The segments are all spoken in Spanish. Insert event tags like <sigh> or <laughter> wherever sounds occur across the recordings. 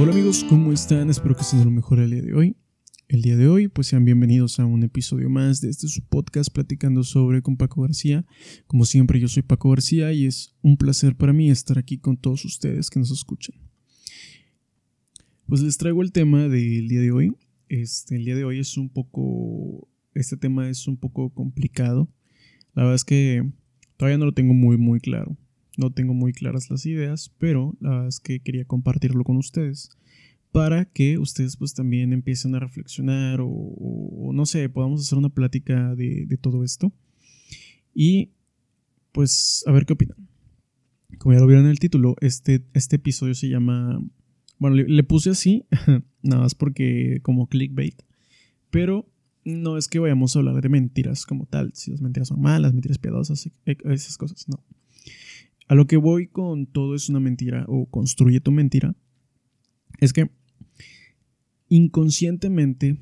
Hola amigos, ¿cómo están? Espero que estén lo mejor el día de hoy. El día de hoy, pues sean bienvenidos a un episodio más de este su podcast platicando sobre con Paco García. Como siempre, yo soy Paco García y es un placer para mí estar aquí con todos ustedes que nos escuchan. Pues les traigo el tema del día de hoy. Este, el día de hoy es un poco, este tema es un poco complicado. La verdad es que todavía no lo tengo muy, muy claro. No tengo muy claras las ideas, pero la verdad es que quería compartirlo con ustedes para que ustedes pues también empiecen a reflexionar o, no sé, podamos hacer una plática de, todo esto y pues a ver qué opinan. Como ya lo vieron en el título, este, este episodio se llama, bueno, le, puse así, <laughs> nada más porque como clickbait, pero no es que vayamos a hablar de mentiras como tal, si las mentiras son malas, mentiras piadosas, e, esas cosas, no. A lo que voy con todo es una mentira o construye tu mentira, es que inconscientemente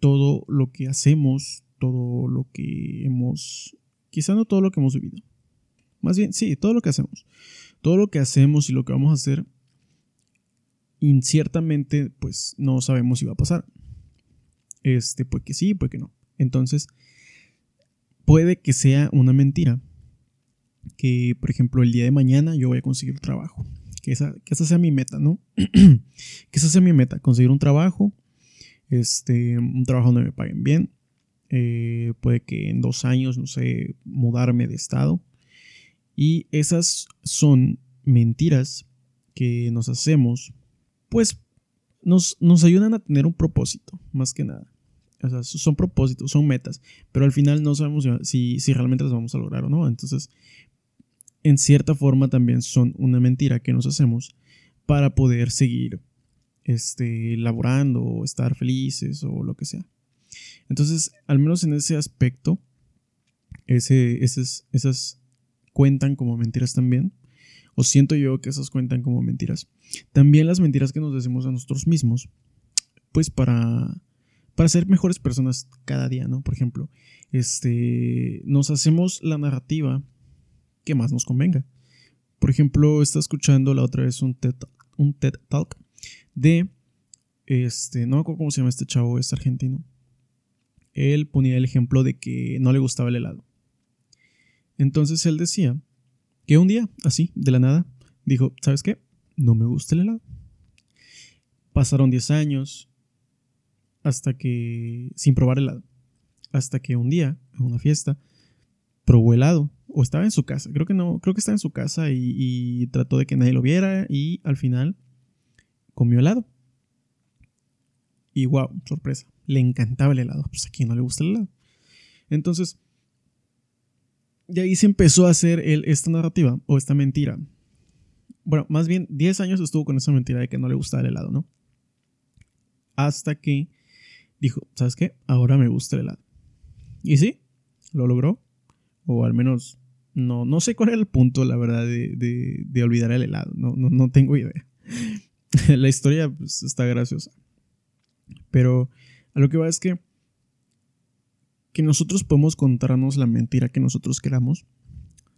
todo lo que hacemos, todo lo que hemos, quizá no todo lo que hemos vivido, más bien, sí, todo lo que hacemos, todo lo que hacemos y lo que vamos a hacer, inciertamente, pues no sabemos si va a pasar. Este, pues que sí, pues que no. Entonces, puede que sea una mentira. Que, por ejemplo, el día de mañana yo voy a conseguir trabajo que esa, que esa sea mi meta, ¿no? <clears throat> que esa sea mi meta, conseguir un trabajo, este, un trabajo donde me paguen bien. Eh, puede que en dos años, no sé, mudarme de estado. Y esas son mentiras que nos hacemos, pues nos, nos ayudan a tener un propósito, más que nada. O sea, son propósitos, son metas, pero al final no sabemos si, si realmente las vamos a lograr o no. Entonces, en cierta forma también son una mentira que nos hacemos para poder seguir este, laborando o estar felices o lo que sea. Entonces, al menos en ese aspecto, ese, esas, cuentan como mentiras también. O siento yo que esas cuentan como mentiras. También las mentiras que nos decimos a nosotros mismos, pues para, para ser mejores personas cada día, ¿no? Por ejemplo, este, nos hacemos la narrativa que más nos convenga. Por ejemplo, está escuchando la otra vez un TED, un TED Talk de, este, no me acuerdo cómo se llama este chavo, es argentino. Él ponía el ejemplo de que no le gustaba el helado. Entonces él decía que un día, así, de la nada, dijo, ¿sabes qué? No me gusta el helado. Pasaron 10 años hasta que, sin probar helado, hasta que un día, en una fiesta, probó helado o estaba en su casa, creo que no, creo que estaba en su casa y, trató de que nadie lo viera y al final comió helado. Y wow, sorpresa, le encantaba el helado, pues a quien no le gusta el helado. Entonces, y ahí se empezó a hacer esta narrativa o esta mentira. Bueno, más bien 10 años estuvo con esa mentira de que no le gustaba el helado, ¿no? Hasta que dijo, ¿sabes qué? Ahora me gusta el helado. Y sí, lo logró. O al menos no, no sé cuál era el punto, la verdad, de, olvidar el helado. No, no, tengo idea. <laughs> la historia pues, está graciosa. Pero a lo que va es que, que nosotros podemos contarnos la mentira que nosotros queramos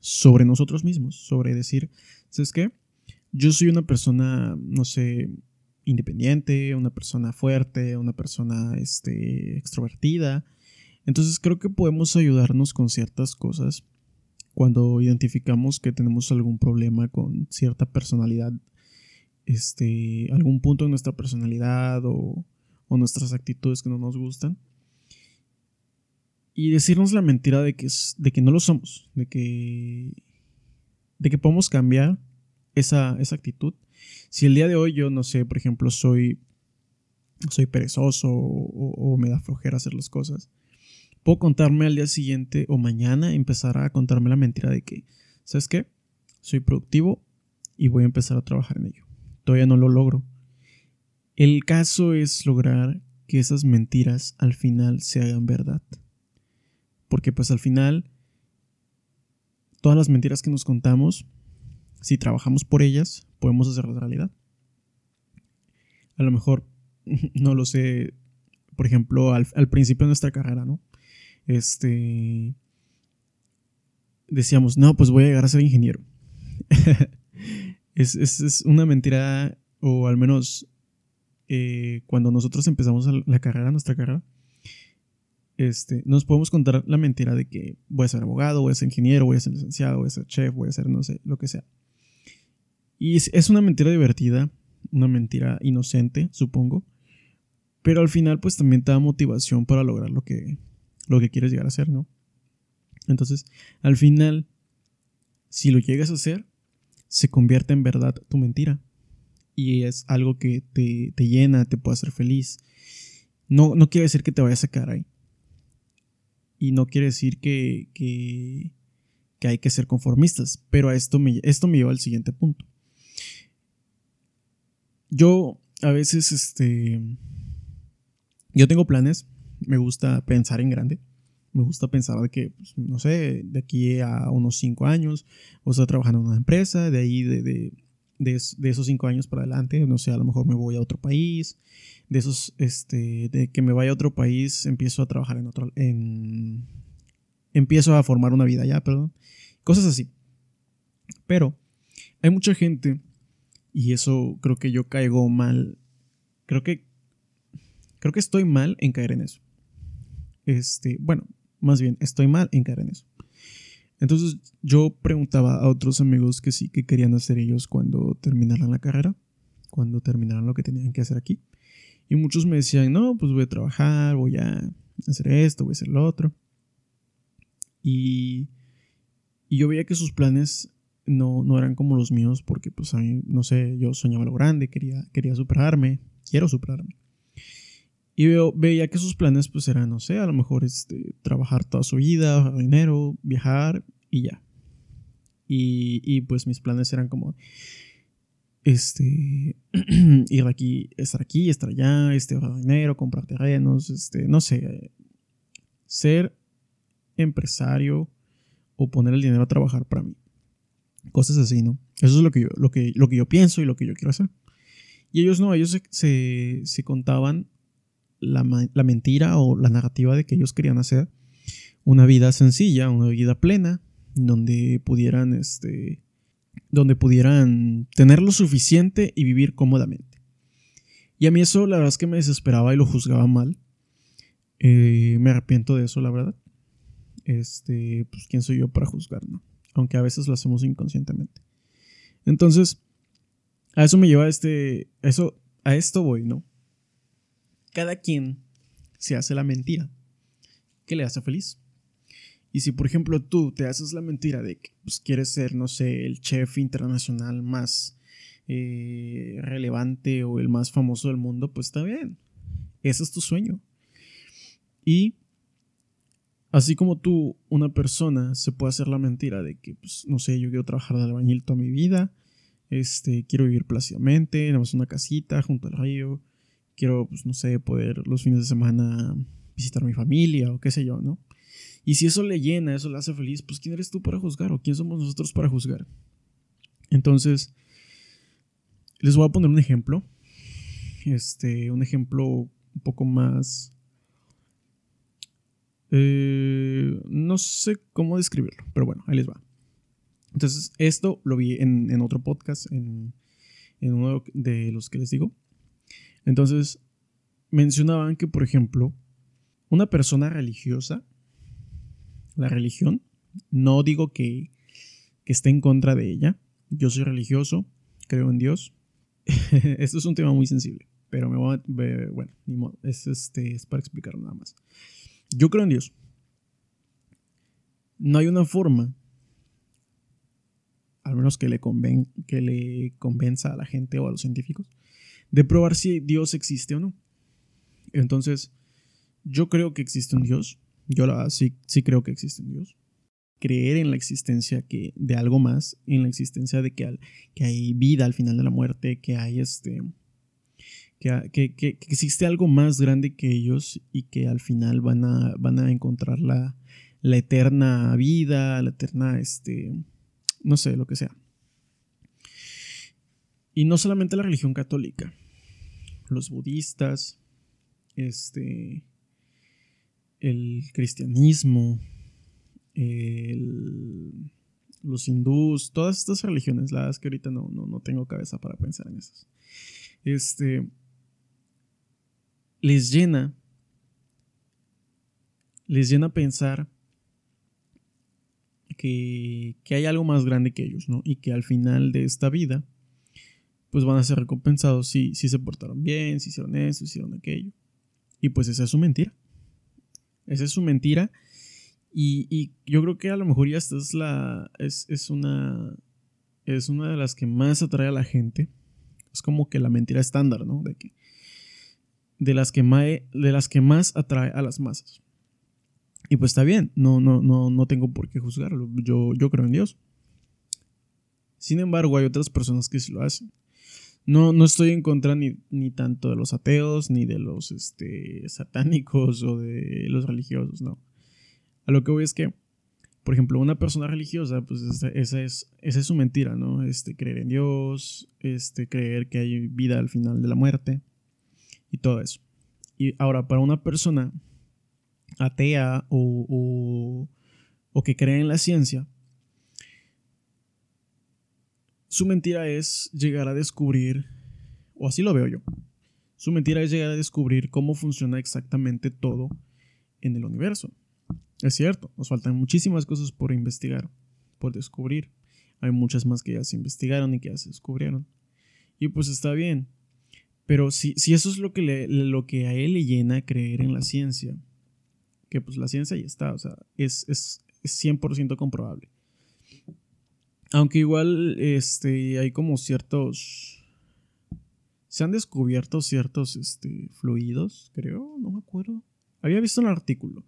sobre nosotros mismos. Sobre decir, ¿sabes qué? Yo soy una persona, no sé, independiente, una persona fuerte, una persona este, extrovertida. Entonces creo que podemos ayudarnos con ciertas cosas cuando identificamos que tenemos algún problema con cierta personalidad, este, algún punto de nuestra personalidad o, nuestras actitudes que no nos gustan. Y decirnos la mentira de que, de que no lo somos, de que, de que podemos cambiar esa, actitud. Si el día de hoy yo, no sé, por ejemplo, soy, soy perezoso o me da flojera hacer las cosas, puedo contarme al día siguiente o mañana empezar a contarme la mentira de que, ¿sabes qué? Soy productivo y voy a empezar a trabajar en ello. Todavía no lo logro. El caso es lograr que esas mentiras al final se hagan verdad. Porque pues al final, todas las mentiras que nos contamos, si trabajamos por ellas, podemos hacerlas realidad. A lo mejor, <laughs> no lo sé, por ejemplo, al, al principio de nuestra carrera, ¿no? Este, decíamos, no, pues voy a llegar a ser ingeniero. <laughs> es, una mentira, o al menos eh, cuando nosotros empezamos la carrera, nuestra carrera, este, nos podemos contar la mentira de que voy a ser abogado, voy a ser ingeniero, voy a ser licenciado, voy a ser chef, voy a ser no sé, lo que sea. Y es, una mentira divertida, una mentira inocente, supongo. Pero al final, pues también te da motivación para lograr lo que, lo que quieres llegar a hacer, ¿no? Entonces, al final, si lo llegas a hacer, se convierte en verdad tu mentira. Y es algo que te, llena, te puede hacer feliz. No, no quiere decir que te vayas a quedar ahí. Y no quiere decir que, que, hay que ser conformistas. Pero a esto me, esto me lleva al siguiente punto. Yo a veces, este... Yo tengo planes. Me gusta pensar en grande me gusta pensar de que, pues, no sé, de aquí a unos cinco años, voy a estar trabajando en una empresa, de ahí de, de, de, esos cinco años para adelante, no sé, a lo mejor me voy a otro país, de esos, este, de que me vaya a otro país, empiezo a trabajar en otro, en, empiezo a formar una vida allá, perdón, cosas así. Pero hay mucha gente, y eso creo que yo caigo mal, creo que, creo que estoy mal en caer en eso. Este, bueno, más bien, estoy mal en caer en eso. Entonces yo preguntaba a otros amigos que sí, que querían hacer ellos cuando terminaran la carrera, cuando terminaran lo que tenían que hacer aquí. Y muchos me decían, no, pues voy a trabajar, voy a hacer esto, voy a hacer lo otro. Y, yo veía que sus planes no, no eran como los míos porque pues a mí, no sé, yo soñaba lo grande, quería, quería superarme, quiero superarme. Y veo, veía que sus planes pues eran, no sé, a lo mejor este, trabajar toda su vida, dinero, viajar y ya. Y, y pues mis planes eran como, este, <clears throat> ir aquí, estar aquí, estar allá, este, ahorrar dinero, comprar terrenos, este, no sé, ser empresario o poner el dinero a trabajar para mí. Cosas así, ¿no? Eso es lo que yo, lo que, lo que yo pienso y lo que yo quiero hacer. Y ellos no, ellos se, se, se contaban la, mentira o la narrativa de que ellos querían hacer una vida sencilla, una vida plena, donde pudieran, este, donde pudieran tener lo suficiente y vivir cómodamente. Y a mí eso la verdad es que me desesperaba y lo juzgaba mal. Eh, me arrepiento de eso, la verdad. Este, pues quién soy yo para juzgar, ¿no? Aunque a veces lo hacemos inconscientemente. Entonces, a eso me lleva este, eso, a esto voy, ¿no? Cada quien se hace la mentira que le hace feliz. Y si, por ejemplo, tú te haces la mentira de que pues, quieres ser, no sé, el chef internacional más eh, relevante o el más famoso del mundo, pues está bien. Ese es tu sueño. Y así como tú, una persona se puede hacer la mentira de que, pues, no sé, yo quiero trabajar de albañil toda mi vida, este, quiero vivir plácidamente, en una casita junto al río, quiero, pues no sé, poder los fines de semana visitar a mi familia o qué sé yo, ¿no? Y si eso le llena, eso le hace feliz, pues ¿quién eres tú para juzgar o quién somos nosotros para juzgar? Entonces, les voy a poner un ejemplo. Este, un ejemplo un poco más... Eh, no sé cómo describirlo, pero bueno, ahí les va. Entonces, esto lo vi en, en otro podcast, en, en uno de los que les digo. Entonces, mencionaban que, por ejemplo, una persona religiosa, la religión, no digo que, esté en contra de ella, yo soy religioso, creo en Dios. <laughs> Esto es un tema muy sensible, pero me voy a, bueno, ni modo, es, este, es para explicarlo nada más. Yo creo en Dios. No hay una forma, al menos que le, conven, que le convenza a la gente o a los científicos, de probar si Dios existe o no. Entonces, yo creo que existe un Dios. Yo la, sí, sí creo que existe un Dios. Creer en la existencia que, de algo más, en la existencia de que, que hay vida al final de la muerte, que hay este. Que, que, que, existe algo más grande que ellos y que al final van a, van a encontrar la, la eterna vida, la eterna, este, no sé, lo que sea. Y no solamente la religión católica, los budistas, este, el cristianismo, los hindús, todas estas religiones, la verdad es que ahorita no, no, tengo cabeza para pensar en esas. Este, les llena, les llena pensar que, que, hay algo más grande que ellos, ¿no? Y que al final de esta vida, pues van a ser recompensados si, si se portaron bien, si hicieron eso, si hicieron aquello. Y pues esa es su mentira. Esa es su mentira. Y, y yo creo que a lo mejor ya esta es la. Es, es, una. Es una de las que más atrae a la gente. Es como que la mentira estándar, ¿no? De que. De las que, más, de las que más atrae a las masas. Y pues está bien, no, no, no, no tengo por qué juzgarlo. Yo, yo creo en Dios. Sin embargo, hay otras personas que sí lo hacen. No, no estoy en contra ni, ni, tanto de los ateos, ni de los este, satánicos o de los religiosos, no. A lo que voy es que, por ejemplo, una persona religiosa, pues esa, es, esa es su mentira, ¿no? Este, creer en Dios, este, creer que hay vida al final de la muerte y todo eso. Y ahora, para una persona atea o, o, o que cree en la ciencia, su mentira es llegar a descubrir, o así lo veo yo, su mentira es llegar a descubrir cómo funciona exactamente todo en el universo. Es cierto, nos faltan muchísimas cosas por investigar, por descubrir. Hay muchas más que ya se investigaron y que ya se descubrieron. Y pues está bien. Pero si, si eso es lo que, lo que a él le llena creer en la ciencia, que pues la ciencia ya está, o sea, es, es, es 100% comprobable. Aunque igual este, hay como ciertos... Se han descubierto ciertos este, fluidos, creo, no me acuerdo. Había visto un artículo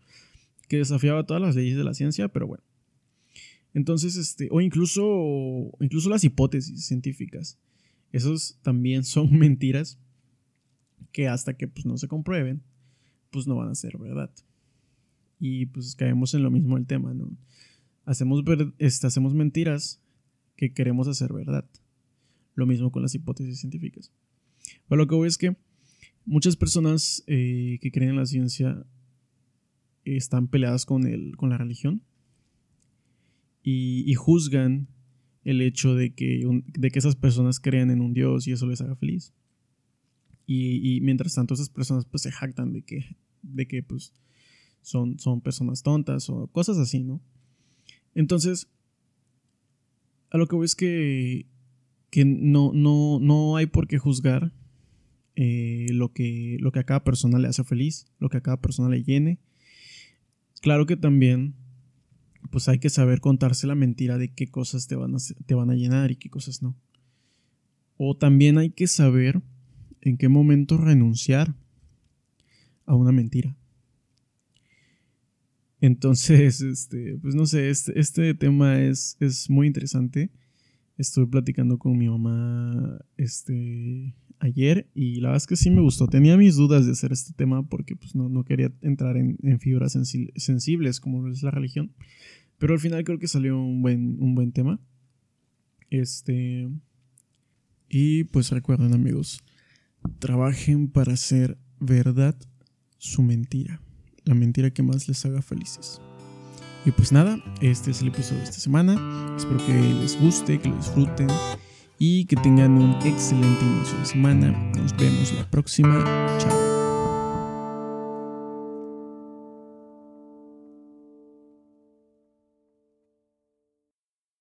que desafiaba todas las leyes de la ciencia, pero bueno. Entonces, este, o incluso, incluso las hipótesis científicas. Esos también son <laughs> mentiras que hasta que pues, no se comprueben, pues no van a ser verdad. Y pues caemos en lo mismo el tema, ¿no? Hacemos, este, hacemos mentiras que queremos hacer verdad. Lo mismo con las hipótesis científicas. Pero lo que voy es que muchas personas eh, que creen en la ciencia están peleadas con, el, con la religión y, juzgan el hecho de que, de que esas personas crean en un Dios y eso les haga feliz. Y, mientras tanto esas personas pues se jactan de que, de que pues son, son personas tontas o cosas así, ¿no? Entonces, a lo que voy es que, que no, no, no hay por qué juzgar eh, lo, que, lo que a cada persona le hace feliz, lo que a cada persona le llene. Claro que también pues hay que saber contarse la mentira de qué cosas te van a, te van a llenar y qué cosas no. O también hay que saber en qué momento renunciar a una mentira. Entonces, <laughs> este, pues no sé, este, este tema es, es, muy interesante. Estuve platicando con mi mamá este, ayer y la verdad es que sí me gustó. Tenía mis dudas de hacer este tema porque pues, no, no quería entrar en, fibras sensibles como es la religión. Pero al final creo que salió un buen, un buen tema. Este. Y pues recuerden amigos, trabajen para hacer verdad su mentira la mentira que más les haga felices. Y pues nada, este es el episodio de esta semana. Espero que les guste, que lo disfruten y que tengan un excelente inicio de semana. Nos vemos la próxima. Chao.